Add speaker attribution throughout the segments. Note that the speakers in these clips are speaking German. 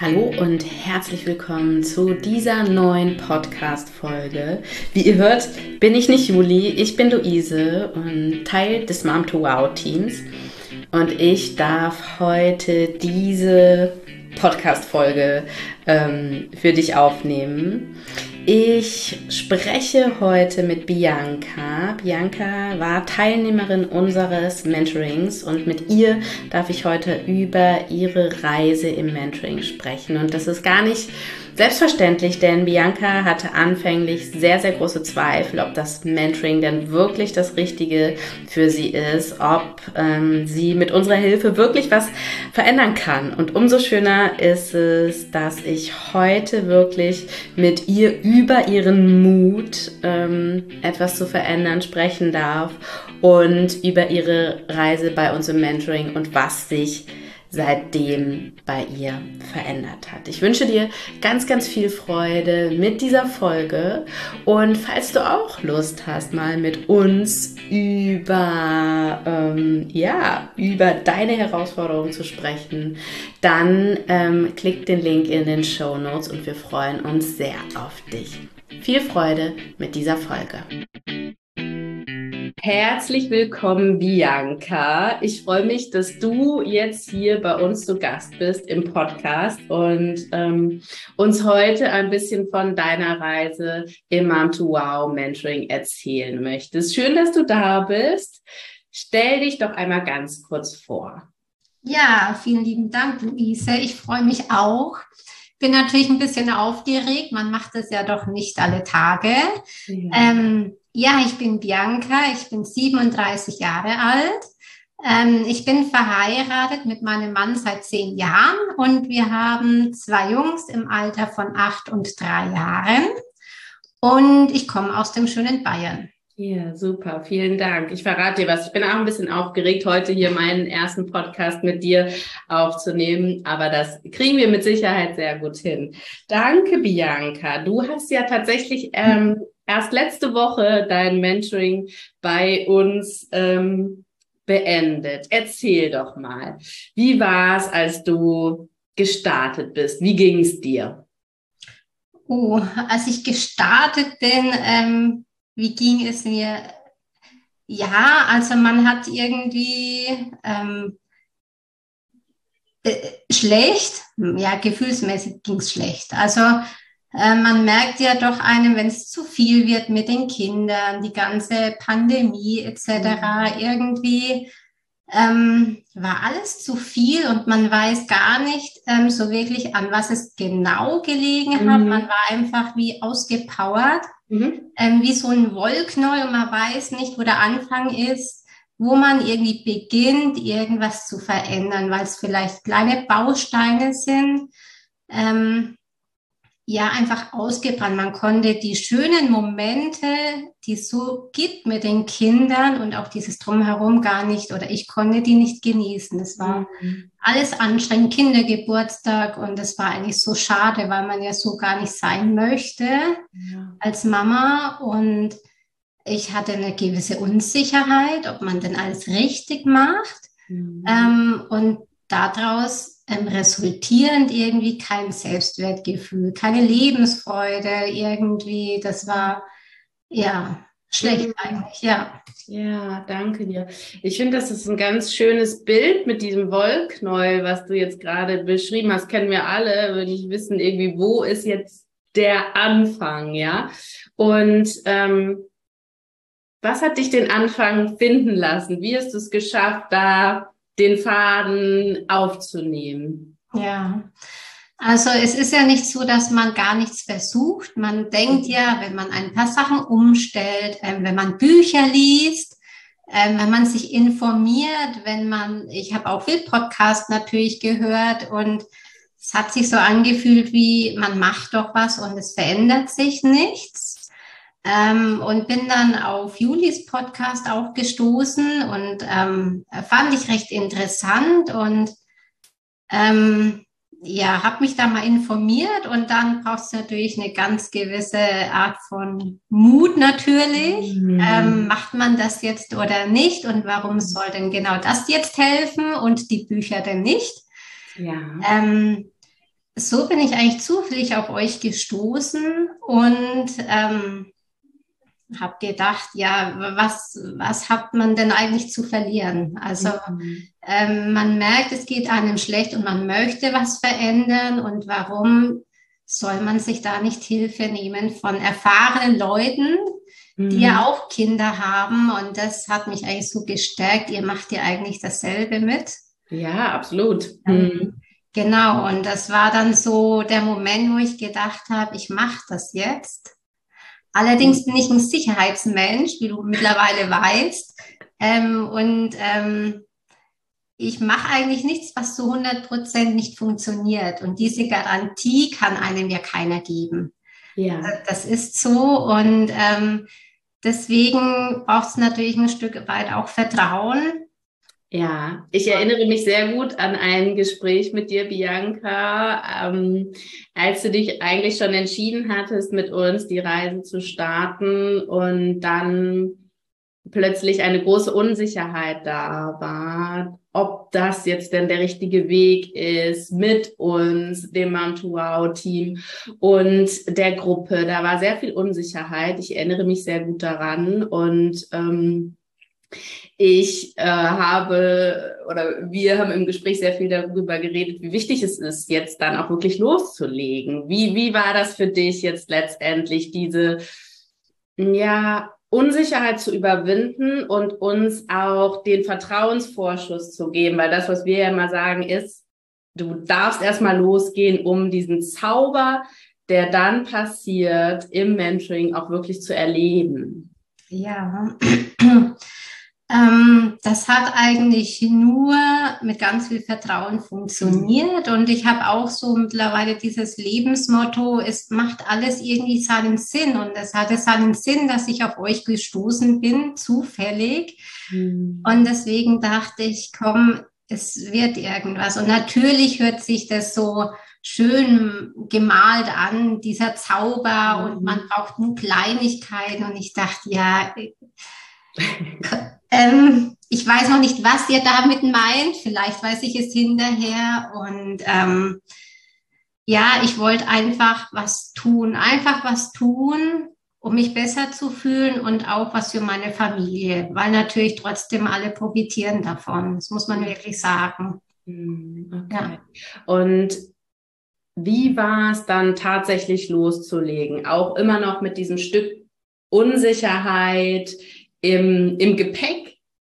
Speaker 1: Hallo und herzlich willkommen zu dieser neuen Podcast-Folge. Wie ihr hört, bin ich nicht Juli, ich bin Luise und Teil des Mom to Wow Teams. Und ich darf heute diese Podcast-Folge ähm, für dich aufnehmen. Ich spreche heute mit Bianca. Bianca war Teilnehmerin unseres Mentorings und mit ihr darf ich heute über ihre Reise im Mentoring sprechen. Und das ist gar nicht Selbstverständlich, denn Bianca hatte anfänglich sehr, sehr große Zweifel, ob das Mentoring denn wirklich das Richtige für sie ist, ob ähm, sie mit unserer Hilfe wirklich was verändern kann. Und umso schöner ist es, dass ich heute wirklich mit ihr über ihren Mut, ähm, etwas zu verändern, sprechen darf und über ihre Reise bei uns im Mentoring und was sich seitdem bei ihr verändert hat. Ich wünsche dir ganz, ganz viel Freude mit dieser Folge und falls du auch Lust hast, mal mit uns über, ähm, ja, über deine Herausforderungen zu sprechen, dann ähm, klick den Link in den Show Notes und wir freuen uns sehr auf dich. Viel Freude mit dieser Folge. Herzlich willkommen, Bianca. Ich freue mich, dass du jetzt hier bei uns zu Gast bist im Podcast und ähm, uns heute ein bisschen von deiner Reise im Mom to Wow Mentoring erzählen möchtest. Schön, dass du da bist. Stell dich doch einmal ganz kurz vor.
Speaker 2: Ja, vielen lieben Dank, Luise. Ich freue mich auch. Bin natürlich ein bisschen aufgeregt. Man macht es ja doch nicht alle Tage. Ja. Ähm, ja, ich bin Bianca, ich bin 37 Jahre alt. Ähm, ich bin verheiratet mit meinem Mann seit zehn Jahren und wir haben zwei Jungs im Alter von acht und drei Jahren. Und ich komme aus dem schönen Bayern.
Speaker 1: Ja, super. Vielen Dank. Ich verrate dir was. Ich bin auch ein bisschen aufgeregt, heute hier meinen ersten Podcast mit dir aufzunehmen, aber das kriegen wir mit Sicherheit sehr gut hin. Danke, Bianca. Du hast ja tatsächlich ähm, erst letzte Woche dein Mentoring bei uns ähm, beendet. Erzähl doch mal, wie war es, als du gestartet bist? Wie ging es dir?
Speaker 2: Oh, als ich gestartet bin, ähm, wie ging es mir? Ja, also man hat irgendwie ähm, äh, schlecht, ja, gefühlsmäßig ging es schlecht. Also äh, man merkt ja doch einem, wenn es zu viel wird mit den Kindern, die ganze Pandemie etc. Mhm. Irgendwie ähm, war alles zu viel und man weiß gar nicht ähm, so wirklich, an was es genau gelegen hat. Mhm. Man war einfach wie ausgepowert, mhm. ähm, wie so ein Wollknäuel und man weiß nicht, wo der Anfang ist, wo man irgendwie beginnt, irgendwas zu verändern, weil es vielleicht kleine Bausteine sind. Ähm, ja einfach ausgebrannt. Man konnte die schönen Momente, die es so gibt mit den Kindern und auch dieses Drumherum gar nicht oder ich konnte die nicht genießen. Es war mhm. alles anstrengend, Kindergeburtstag und es war eigentlich so schade, weil man ja so gar nicht sein möchte ja. als Mama und ich hatte eine gewisse Unsicherheit, ob man denn alles richtig macht. Mhm. Ähm, und daraus ähm, resultierend irgendwie kein Selbstwertgefühl, keine Lebensfreude irgendwie. Das war ja schlecht mhm. eigentlich, ja.
Speaker 1: Ja, danke dir. Ich finde, das ist ein ganz schönes Bild mit diesem Wollknäuel, was du jetzt gerade beschrieben hast. Kennen wir alle, würde ich wissen, irgendwie, wo ist jetzt der Anfang, ja? Und ähm, was hat dich den Anfang finden lassen? Wie hast du es geschafft, da den Faden aufzunehmen.
Speaker 2: Ja. Also es ist ja nicht so, dass man gar nichts versucht. Man denkt ja, wenn man ein paar Sachen umstellt, äh, wenn man Bücher liest, äh, wenn man sich informiert, wenn man, ich habe auch viel Podcast natürlich gehört und es hat sich so angefühlt wie, man macht doch was und es verändert sich nichts. Ähm, und bin dann auf Julis Podcast auch gestoßen und ähm, fand ich recht interessant und ähm, ja, habe mich da mal informiert und dann brauchst du natürlich eine ganz gewisse Art von Mut natürlich. Mhm. Ähm, macht man das jetzt oder nicht und warum soll denn genau das jetzt helfen und die Bücher denn nicht? Ja. Ähm, so bin ich eigentlich zufällig auf euch gestoßen und ähm, habe gedacht, ja, was, was hat man denn eigentlich zu verlieren? Also mhm. ähm, man merkt, es geht einem schlecht und man möchte was verändern und warum soll man sich da nicht Hilfe nehmen von erfahrenen Leuten, mhm. die ja mhm. auch Kinder haben und das hat mich eigentlich so gestärkt. Ihr macht ja eigentlich dasselbe mit.
Speaker 1: Ja, absolut. Mhm.
Speaker 2: Genau, und das war dann so der Moment, wo ich gedacht habe, ich mache das jetzt. Allerdings bin ich ein Sicherheitsmensch, wie du mittlerweile weißt. Ähm, und ähm, ich mache eigentlich nichts, was zu 100 Prozent nicht funktioniert. Und diese Garantie kann einem ja keiner geben. Ja. Das ist so. Und ähm, deswegen braucht es natürlich ein Stück weit auch Vertrauen.
Speaker 1: Ja, ich erinnere mich sehr gut an ein Gespräch mit dir, Bianca, ähm, als du dich eigentlich schon entschieden hattest, mit uns die Reise zu starten und dann plötzlich eine große Unsicherheit da war, ob das jetzt denn der richtige Weg ist mit uns, dem Mantuau-Team und der Gruppe. Da war sehr viel Unsicherheit. Ich erinnere mich sehr gut daran und ähm, ich äh, habe oder wir haben im Gespräch sehr viel darüber geredet, wie wichtig es ist, jetzt dann auch wirklich loszulegen. Wie, wie war das für dich jetzt letztendlich, diese ja, Unsicherheit zu überwinden und uns auch den Vertrauensvorschuss zu geben? Weil das, was wir ja immer sagen, ist, du darfst erstmal losgehen, um diesen Zauber, der dann passiert, im Mentoring auch wirklich zu erleben.
Speaker 2: Ja. Ähm, das hat eigentlich nur mit ganz viel Vertrauen funktioniert. Und ich habe auch so mittlerweile dieses Lebensmotto, es macht alles irgendwie seinen Sinn. Und es hatte seinen Sinn, dass ich auf euch gestoßen bin, zufällig. Mhm. Und deswegen dachte ich, komm, es wird irgendwas. Und natürlich hört sich das so schön gemalt an, dieser Zauber, mhm. und man braucht nur Kleinigkeiten. Und ich dachte, ja, ähm, ich weiß noch nicht, was ihr damit meint. Vielleicht weiß ich es hinterher. Und ähm, ja, ich wollte einfach was tun, einfach was tun, um mich besser zu fühlen und auch was für meine Familie, weil natürlich trotzdem alle profitieren davon. Das muss man wirklich sagen.
Speaker 1: Hm, okay. Ja. Und wie war es dann tatsächlich loszulegen? Auch immer noch mit diesem Stück Unsicherheit, im, im Gepäck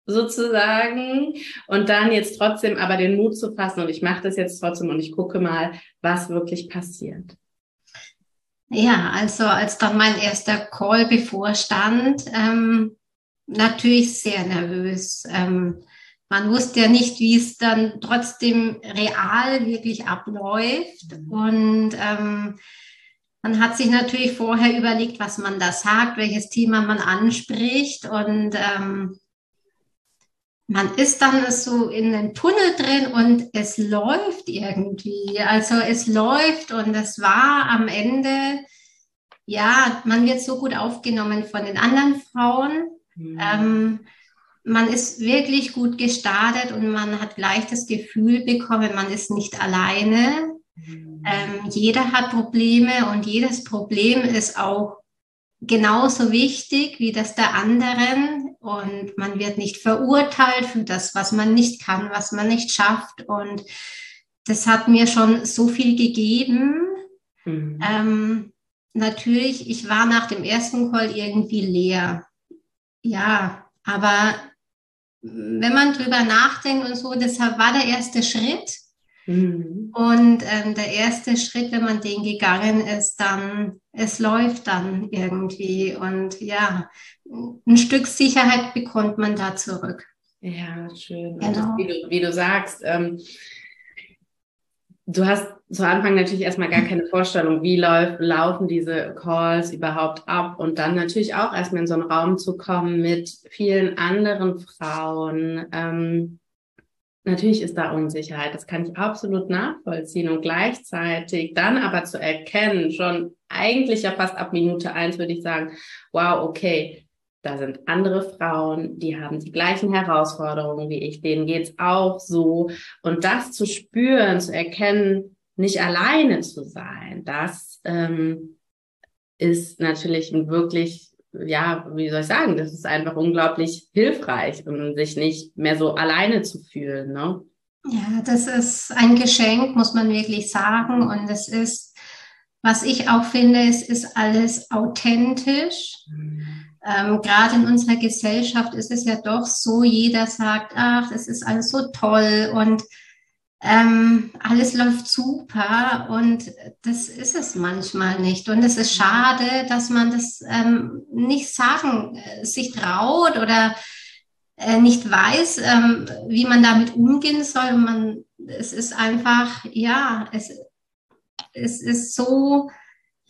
Speaker 1: sozusagen und dann jetzt trotzdem aber den Mut zu fassen und ich mache das jetzt trotzdem und ich gucke mal, was wirklich passiert.
Speaker 2: Ja, also als dann mein erster Call bevorstand, ähm, natürlich sehr nervös. Ähm, man wusste ja nicht, wie es dann trotzdem real wirklich abläuft mhm. und ähm, man hat sich natürlich vorher überlegt, was man da sagt, welches Thema man anspricht und ähm, man ist dann so in einem Tunnel drin und es läuft irgendwie. Also es läuft und es war am Ende, ja, man wird so gut aufgenommen von den anderen Frauen. Mhm. Ähm, man ist wirklich gut gestartet und man hat gleich das Gefühl bekommen, man ist nicht alleine. Ähm, jeder hat Probleme und jedes Problem ist auch genauso wichtig wie das der anderen und man wird nicht verurteilt für das, was man nicht kann, was man nicht schafft und das hat mir schon so viel gegeben. Mhm. Ähm, natürlich, ich war nach dem ersten Call irgendwie leer. Ja, aber wenn man drüber nachdenkt und so, deshalb war der erste Schritt. Mhm. Und ähm, der erste Schritt, wenn man den gegangen ist, dann, es läuft dann irgendwie. Und ja, ein Stück Sicherheit bekommt man da zurück.
Speaker 1: Ja, schön. Genau. Wie, du, wie, du, sagst, ähm, du hast zu Anfang natürlich erstmal gar keine Vorstellung, wie läuft, laufen diese Calls überhaupt ab und dann natürlich auch erstmal in so einen Raum zu kommen mit vielen anderen Frauen. Ähm, Natürlich ist da Unsicherheit, das kann ich absolut nachvollziehen und gleichzeitig dann aber zu erkennen, schon eigentlich ja fast ab Minute eins würde ich sagen, wow, okay, da sind andere Frauen, die haben die gleichen Herausforderungen wie ich, denen geht's auch so. Und das zu spüren, zu erkennen, nicht alleine zu sein, das ähm, ist natürlich ein wirklich, ja, wie soll ich sagen, das ist einfach unglaublich hilfreich, um sich nicht mehr so alleine zu fühlen. Ne?
Speaker 2: Ja, das ist ein Geschenk, muss man wirklich sagen. Und es ist, was ich auch finde, es ist alles authentisch. Mhm. Ähm, Gerade in unserer Gesellschaft ist es ja doch so, jeder sagt, ach, es ist alles so toll und ähm, alles läuft super und das ist es manchmal nicht. Und es ist schade, dass man das ähm, nicht sagen, äh, sich traut oder äh, nicht weiß, ähm, wie man damit umgehen soll. Man, es ist einfach, ja, es, es ist so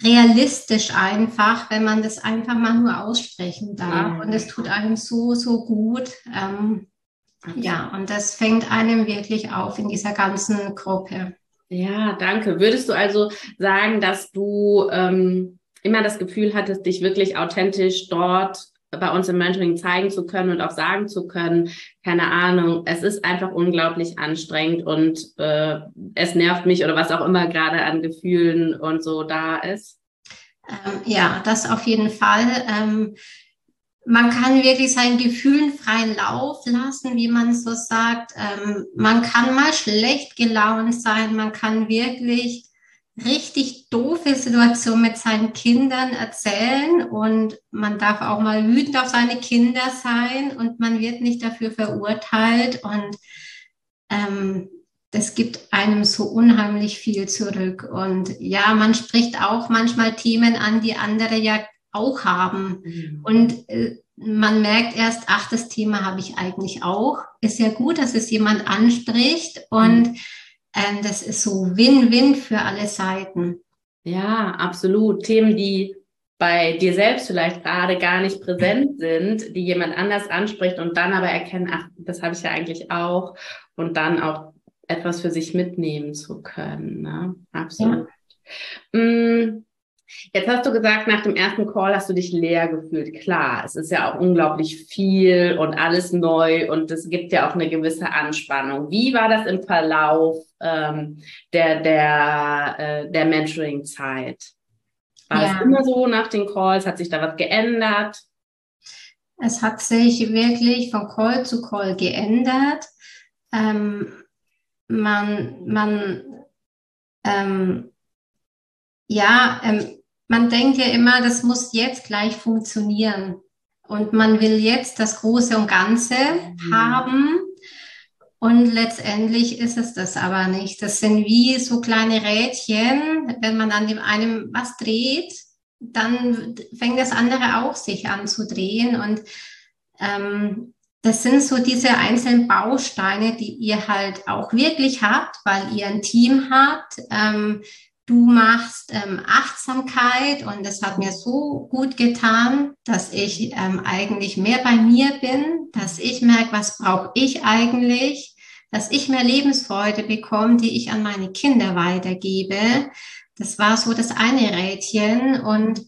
Speaker 2: realistisch einfach, wenn man das einfach mal nur aussprechen darf. Und es tut einem so, so gut. Ähm, ja, und das fängt einem wirklich auf in dieser ganzen Gruppe.
Speaker 1: Ja, danke. Würdest du also sagen, dass du ähm, immer das Gefühl hattest, dich wirklich authentisch dort bei uns im Mentoring zeigen zu können und auch sagen zu können, keine Ahnung, es ist einfach unglaublich anstrengend und äh, es nervt mich oder was auch immer gerade an Gefühlen und so da ist?
Speaker 2: Ähm, ja, das auf jeden Fall. Ähm, man kann wirklich seinen Gefühlen freien Lauf lassen, wie man so sagt. Ähm, man kann mal schlecht gelaunt sein, man kann wirklich richtig doofe Situationen mit seinen Kindern erzählen und man darf auch mal wütend auf seine Kinder sein und man wird nicht dafür verurteilt und ähm, das gibt einem so unheimlich viel zurück. Und ja, man spricht auch manchmal Themen an, die andere ja auch haben. Mhm. Und äh, man merkt erst, ach, das Thema habe ich eigentlich auch. Ist ja gut, dass es jemand anspricht und mhm. ähm, das ist so Win-Win für alle Seiten.
Speaker 1: Ja, absolut. Themen, die bei dir selbst vielleicht gerade gar nicht präsent sind, die jemand anders anspricht und dann aber erkennen, ach, das habe ich ja eigentlich auch und dann auch etwas für sich mitnehmen zu können. Ne? Absolut. Ja. Jetzt hast du gesagt, nach dem ersten Call hast du dich leer gefühlt. Klar, es ist ja auch unglaublich viel und alles neu und es gibt ja auch eine gewisse Anspannung. Wie war das im Verlauf ähm, der, der, äh, der Mentoring-Zeit? War ja. das immer so nach den Calls? Hat sich da was geändert?
Speaker 2: Es hat sich wirklich von Call zu Call geändert. Ähm, man, man, ähm, ja, ähm, man denkt ja immer, das muss jetzt gleich funktionieren. Und man will jetzt das Große und Ganze mhm. haben. Und letztendlich ist es das aber nicht. Das sind wie so kleine Rädchen. Wenn man an dem einen was dreht, dann fängt das andere auch sich an zu drehen. Und ähm, das sind so diese einzelnen Bausteine, die ihr halt auch wirklich habt, weil ihr ein Team habt. Ähm, Du machst ähm, Achtsamkeit und es hat mir so gut getan, dass ich ähm, eigentlich mehr bei mir bin, dass ich merke, was brauche ich eigentlich, dass ich mehr Lebensfreude bekomme, die ich an meine Kinder weitergebe. Das war so das eine Rädchen und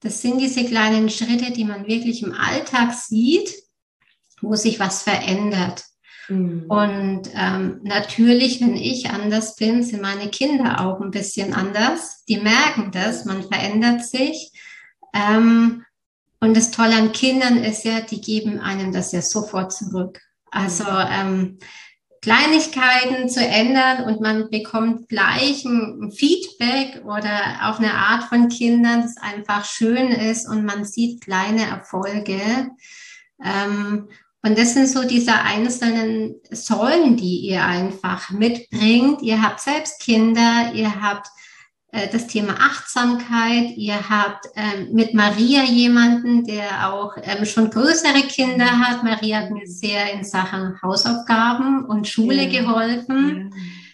Speaker 2: das sind diese kleinen Schritte, die man wirklich im Alltag sieht, wo sich was verändert. Mhm. Und ähm, natürlich, wenn ich anders bin, sind meine Kinder auch ein bisschen anders. Die merken das, man verändert sich. Ähm, und das Tolle an Kindern ist ja, die geben einem das ja sofort zurück. Also ähm, Kleinigkeiten zu ändern und man bekommt gleich ein Feedback oder auch eine Art von Kindern, das einfach schön ist und man sieht kleine Erfolge. Ähm, und das sind so diese einzelnen Säulen, die ihr einfach mitbringt. Ihr habt selbst Kinder, ihr habt äh, das Thema Achtsamkeit, ihr habt ähm, mit Maria jemanden, der auch ähm, schon größere Kinder hat. Maria hat mir sehr in Sachen Hausaufgaben und Schule ja. geholfen. Ja.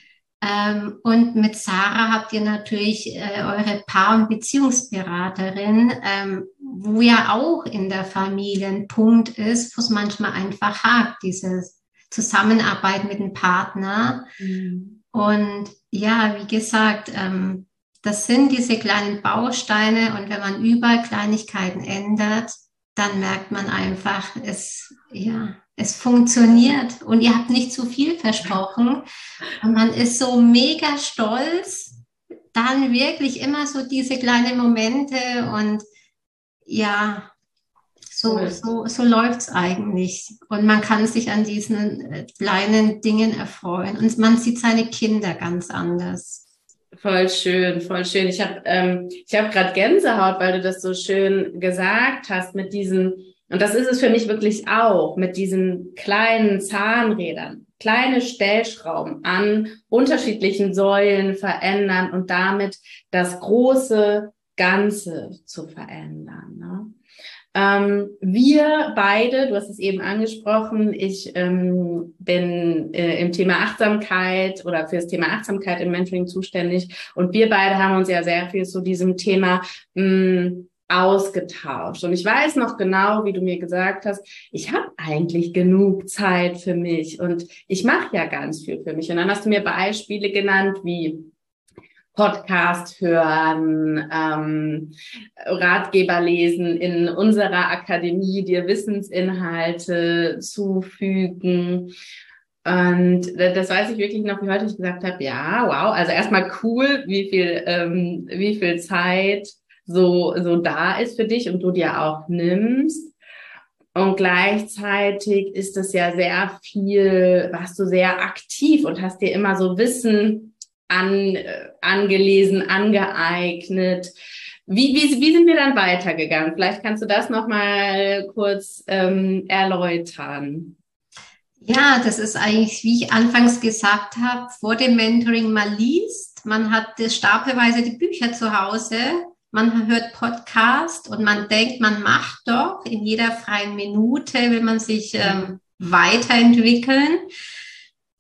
Speaker 2: Ähm, und mit Sarah habt ihr natürlich äh, eure Paar- und Beziehungsberaterin, ähm, wo ja auch in der Familie ein Punkt ist, wo es manchmal einfach hakt, diese Zusammenarbeit mit dem Partner. Mhm. Und ja, wie gesagt, ähm, das sind diese kleinen Bausteine und wenn man überall Kleinigkeiten ändert, dann merkt man einfach, es, ja, es funktioniert und ihr habt nicht zu viel versprochen. Und man ist so mega stolz, dann wirklich immer so diese kleinen Momente und ja, so, so, so läuft es eigentlich. Und man kann sich an diesen äh, kleinen Dingen erfreuen. Und man sieht seine Kinder ganz anders.
Speaker 1: Voll schön, voll schön. Ich habe ähm, ich hab gerade Gänsehaut, weil du das so schön gesagt hast mit diesen, und das ist es für mich wirklich auch, mit diesen kleinen Zahnrädern, kleine Stellschrauben an unterschiedlichen Säulen verändern und damit das große Ganze zu verändern. Ne? Ähm, wir beide, du hast es eben angesprochen, ich ähm, bin äh, im Thema Achtsamkeit oder für das Thema Achtsamkeit im Mentoring zuständig und wir beide haben uns ja sehr viel zu diesem Thema mh, hm, ausgetauscht. Und ich weiß noch genau, wie du mir gesagt hast, ich habe eigentlich genug Zeit für mich und ich mache ja ganz viel für mich. Und dann hast du mir Beispiele genannt wie Podcast hören, ähm, Ratgeber lesen in unserer Akademie, dir Wissensinhalte zufügen. Und das weiß ich wirklich noch, wie heute ich gesagt habe, ja, wow, also erstmal cool, wie viel, ähm, wie viel Zeit so, so da ist für dich und du dir auch nimmst. Und gleichzeitig ist es ja sehr viel, warst du sehr aktiv und hast dir immer so Wissen an, äh, angelesen, angeeignet. Wie, wie, wie sind wir dann weitergegangen? Vielleicht kannst du das nochmal kurz ähm, erläutern.
Speaker 2: Ja, das ist eigentlich, wie ich anfangs gesagt habe, vor dem Mentoring mal liest. Man hat stapelweise die Bücher zu Hause, man hört Podcast und man denkt, man macht doch in jeder freien Minute, will man sich ähm, weiterentwickeln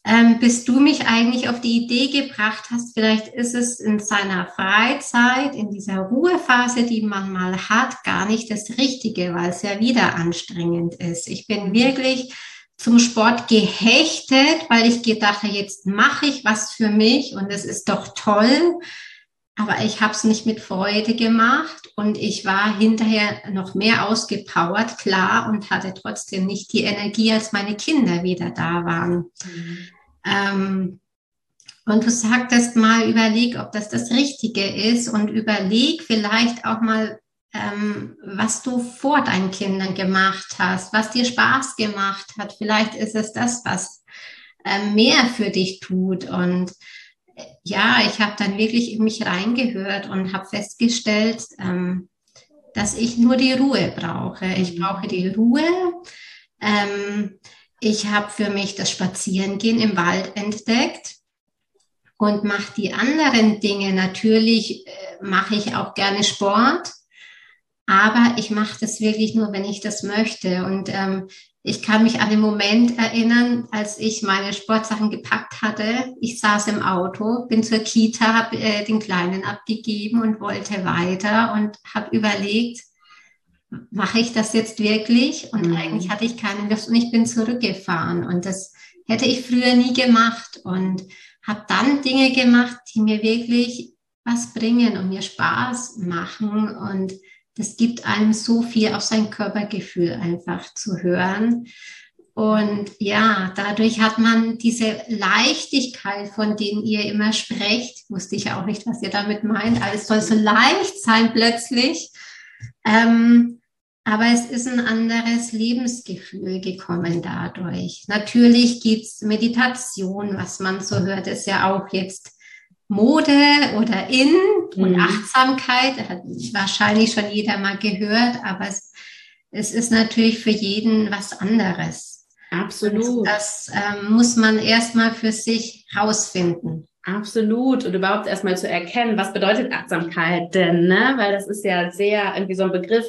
Speaker 2: ähm, bis du mich eigentlich auf die Idee gebracht hast, vielleicht ist es in seiner Freizeit, in dieser Ruhephase, die man mal hat, gar nicht das Richtige, weil es ja wieder anstrengend ist. Ich bin wirklich zum Sport gehechtet, weil ich gedacht habe, jetzt mache ich was für mich und es ist doch toll. Aber ich habe es nicht mit Freude gemacht und ich war hinterher noch mehr ausgepowert, klar, und hatte trotzdem nicht die Energie, als meine Kinder wieder da waren. Mhm. Ähm, und du sagtest mal, überleg, ob das das Richtige ist und überleg vielleicht auch mal, ähm, was du vor deinen Kindern gemacht hast, was dir Spaß gemacht hat. Vielleicht ist es das, was ähm, mehr für dich tut. Und ja, ich habe dann wirklich in mich reingehört und habe festgestellt, ähm, dass ich nur die Ruhe brauche. Ich mhm. brauche die Ruhe. Ähm, ich habe für mich das Spazierengehen im Wald entdeckt und mache die anderen Dinge. Natürlich äh, mache ich auch gerne Sport, aber ich mache das wirklich nur, wenn ich das möchte. Und ähm, ich kann mich an den Moment erinnern, als ich meine Sportsachen gepackt hatte. Ich saß im Auto, bin zur Kita, habe äh, den Kleinen abgegeben und wollte weiter und habe überlegt, mache ich das jetzt wirklich? Und mhm. eigentlich hatte ich keine Lust und ich bin zurückgefahren. Und das hätte ich früher nie gemacht und habe dann Dinge gemacht, die mir wirklich was bringen und mir Spaß machen und das gibt einem so viel auf sein Körpergefühl einfach zu hören. Und ja, dadurch hat man diese Leichtigkeit, von denen ihr immer sprecht, wusste ich auch nicht, was ihr damit meint. Alles soll so leicht sein plötzlich. Ähm, aber es ist ein anderes Lebensgefühl gekommen dadurch. Natürlich gibt's Meditation, was man so hört, ist ja auch jetzt Mode oder in und mhm. Achtsamkeit, hat wahrscheinlich schon jeder mal gehört, aber es, es ist natürlich für jeden was anderes.
Speaker 1: Absolut.
Speaker 2: das ähm, muss man erstmal für sich rausfinden.
Speaker 1: Absolut. Und überhaupt erstmal zu erkennen, was bedeutet Achtsamkeit denn, ne? Weil das ist ja sehr irgendwie so ein Begriff,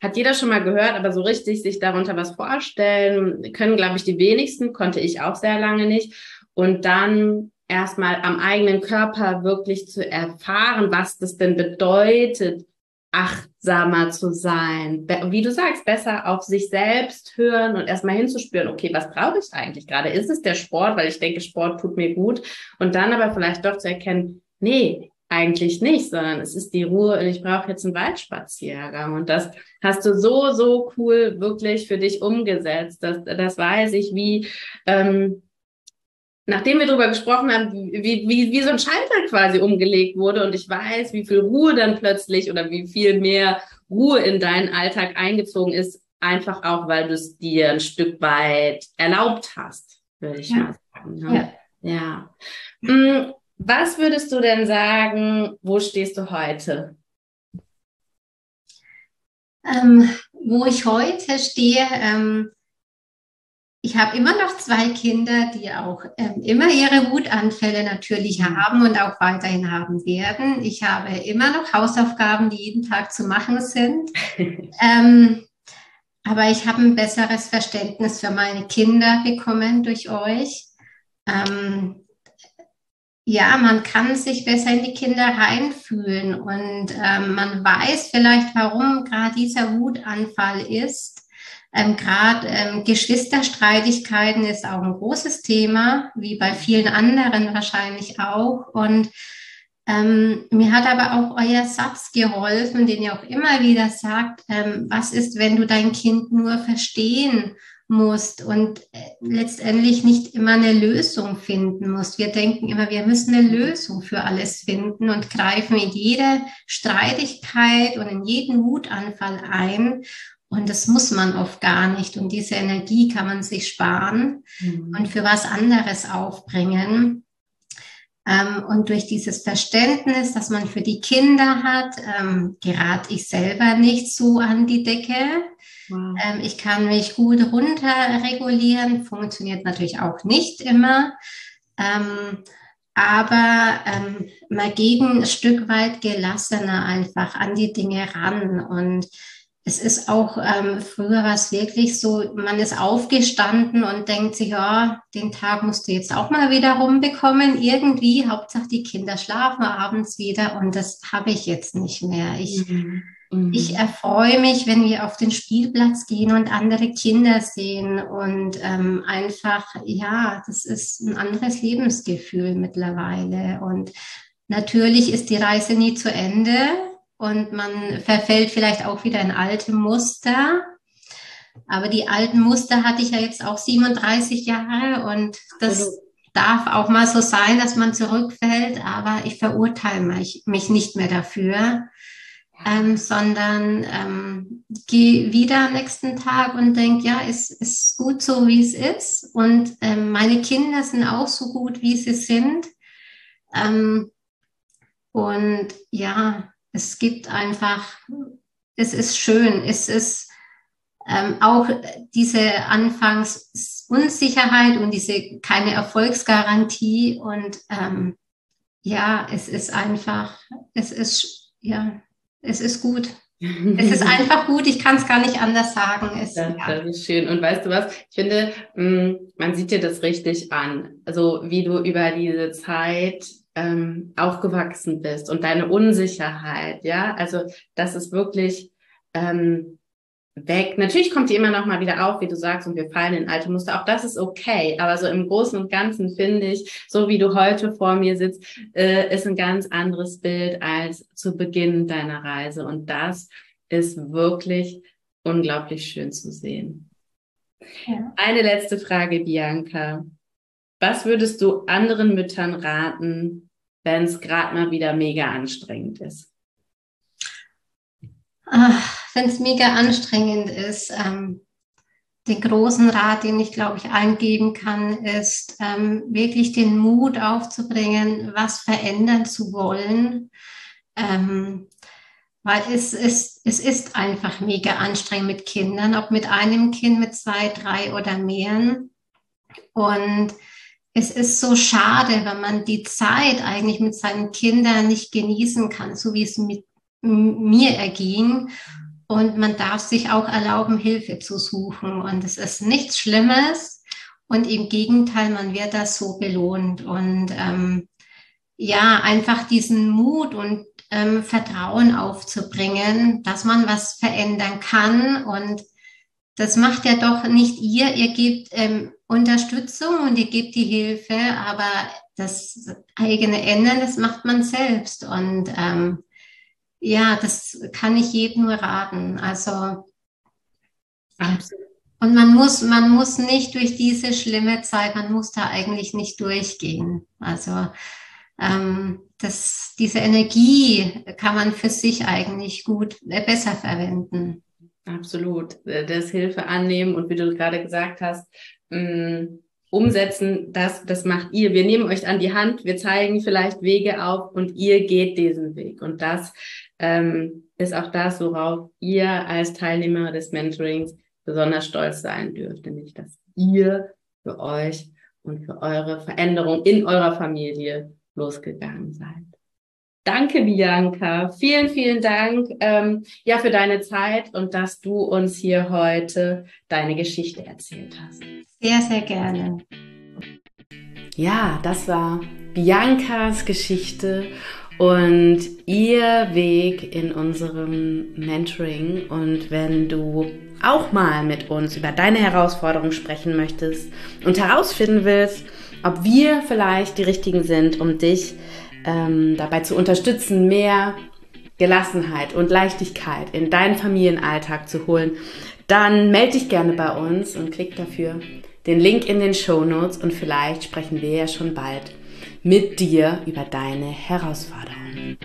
Speaker 1: hat jeder schon mal gehört, aber so richtig sich darunter was vorstellen können, glaube ich, die wenigsten, konnte ich auch sehr lange nicht. Und dann erstmal am eigenen Körper wirklich zu erfahren, was das denn bedeutet, achtsamer zu sein. Wie du sagst, besser auf sich selbst hören und erstmal hinzuspüren, okay, was brauche ich eigentlich gerade? Ist es der Sport, weil ich denke, Sport tut mir gut? Und dann aber vielleicht doch zu erkennen, nee, eigentlich nicht, sondern es ist die Ruhe und ich brauche jetzt einen Waldspaziergang. Und das hast du so, so cool wirklich für dich umgesetzt. Das, das weiß ich, wie, ähm, nachdem wir darüber gesprochen haben, wie, wie, wie so ein Schalter quasi umgelegt wurde und ich weiß, wie viel Ruhe dann plötzlich oder wie viel mehr Ruhe in deinen Alltag eingezogen ist, einfach auch, weil du es dir ein Stück weit erlaubt hast, würde ich ja. mal sagen. Ne? Ja. ja. Mm, was würdest du denn sagen, wo stehst du heute?
Speaker 2: Ähm, wo ich heute stehe, ähm, ich habe immer noch zwei Kinder, die auch ähm, immer ihre Wutanfälle natürlich mhm. haben und auch weiterhin haben werden. Ich habe immer noch Hausaufgaben, die jeden Tag zu machen sind. ähm, aber ich habe ein besseres Verständnis für meine Kinder bekommen durch euch. Ähm, ja, man kann sich besser in die Kinder reinfühlen und ähm, man weiß vielleicht, warum gerade dieser Wutanfall ist. Ähm, gerade ähm, Geschwisterstreitigkeiten ist auch ein großes Thema, wie bei vielen anderen wahrscheinlich auch. Und ähm, mir hat aber auch euer Satz geholfen, den ihr auch immer wieder sagt, ähm, was ist, wenn du dein Kind nur verstehen musst und äh, letztendlich nicht immer eine Lösung finden musst. Wir denken immer, wir müssen eine Lösung für alles finden und greifen in jede Streitigkeit und in jeden Wutanfall ein. Und das muss man oft gar nicht. Und diese Energie kann man sich sparen mhm. und für was anderes aufbringen. Ähm, und durch dieses Verständnis, das man für die Kinder hat, ähm, gerate ich selber nicht so an die Decke Wow. Ähm, ich kann mich gut runterregulieren, funktioniert natürlich auch nicht immer. Ähm, aber ähm, man geht ein Stück weit gelassener einfach an die Dinge ran. Und es ist auch, ähm, früher war es wirklich so, man ist aufgestanden und denkt sich, ja, den Tag musst du jetzt auch mal wieder rumbekommen. Irgendwie, Hauptsache die Kinder schlafen abends wieder und das habe ich jetzt nicht mehr. Ich mhm. Ich mhm. erfreue mich, wenn wir auf den Spielplatz gehen und andere Kinder sehen und ähm, einfach, ja, das ist ein anderes Lebensgefühl mittlerweile. Und natürlich ist die Reise nie zu Ende und man verfällt vielleicht auch wieder in alte Muster. Aber die alten Muster hatte ich ja jetzt auch 37 Jahre und das also. darf auch mal so sein, dass man zurückfällt, aber ich verurteile mich, mich nicht mehr dafür ähm, sondern ähm, gehe wieder am nächsten Tag und denke, ja, es ist gut so, wie es ist. Und ähm, meine Kinder sind auch so gut, wie sie sind. Ähm, und ja, es gibt einfach, es ist schön, es ist ähm, auch diese Anfangsunsicherheit und diese keine Erfolgsgarantie und ähm, ja, es ist einfach, es ist ja es ist gut. es ist einfach gut, ich kann es gar nicht anders sagen. Es,
Speaker 1: das, ja. das, ist schön. Und weißt du was? Ich finde, mm, man sieht dir das richtig an. Also wie du über diese Zeit ähm, aufgewachsen bist und deine Unsicherheit, ja. Also das ist wirklich ähm, weg. Natürlich kommt die immer noch mal wieder auf, wie du sagst, und wir fallen in alte Muster. Auch das ist okay. Aber so im Großen und Ganzen finde ich, so wie du heute vor mir sitzt, äh, ist ein ganz anderes Bild als zu Beginn deiner Reise. Und das ist wirklich unglaublich schön zu sehen. Ja. Eine letzte Frage, Bianca. Was würdest du anderen Müttern raten, wenn es gerade mal wieder mega anstrengend ist?
Speaker 2: Ach wenn es mega anstrengend ist, ähm, den großen Rat, den ich glaube ich eingeben kann, ist ähm, wirklich den Mut aufzubringen, was verändern zu wollen. Ähm, weil es ist, es ist einfach mega anstrengend mit Kindern, ob mit einem Kind, mit zwei, drei oder mehreren. Und es ist so schade, wenn man die Zeit eigentlich mit seinen Kindern nicht genießen kann, so wie es mit mir erging. Und man darf sich auch erlauben, Hilfe zu suchen. Und es ist nichts Schlimmes. Und im Gegenteil, man wird das so belohnt. Und ähm, ja, einfach diesen Mut und ähm, Vertrauen aufzubringen, dass man was verändern kann. Und das macht ja doch nicht ihr. Ihr gebt ähm, Unterstützung und ihr gebt die Hilfe, aber das eigene Ändern, das macht man selbst. Und ähm, ja, das kann ich jedem nur raten. Also Absolut. Und man muss, man muss nicht durch diese schlimme Zeit, man muss da eigentlich nicht durchgehen. Also ähm, das, diese Energie kann man für sich eigentlich gut, äh, besser verwenden.
Speaker 1: Absolut. Äh, das Hilfe annehmen und wie du gerade gesagt hast, mh, mm, umsetzen, das, das macht ihr. Wir nehmen euch an die Hand, wir zeigen vielleicht Wege auf und ihr geht diesen Weg. Und das ähm, ist auch das, worauf ihr als Teilnehmer des Mentorings besonders stolz sein dürft, nämlich dass ihr für euch und für eure Veränderung in eurer Familie losgegangen seid. Danke, Bianca. Vielen, vielen Dank ähm, ja für deine Zeit und dass du uns hier heute deine Geschichte erzählt hast.
Speaker 2: Sehr, sehr gerne.
Speaker 1: Ja, das war Biancas Geschichte und ihr Weg in unserem Mentoring. Und wenn du auch mal mit uns über deine Herausforderungen sprechen möchtest und herausfinden willst, ob wir vielleicht die Richtigen sind, um dich ähm, dabei zu unterstützen, mehr Gelassenheit und Leichtigkeit in deinen Familienalltag zu holen, dann melde dich gerne bei uns und klick dafür den Link in den Show Notes und vielleicht sprechen wir ja schon bald mit dir über deine Herausforderungen.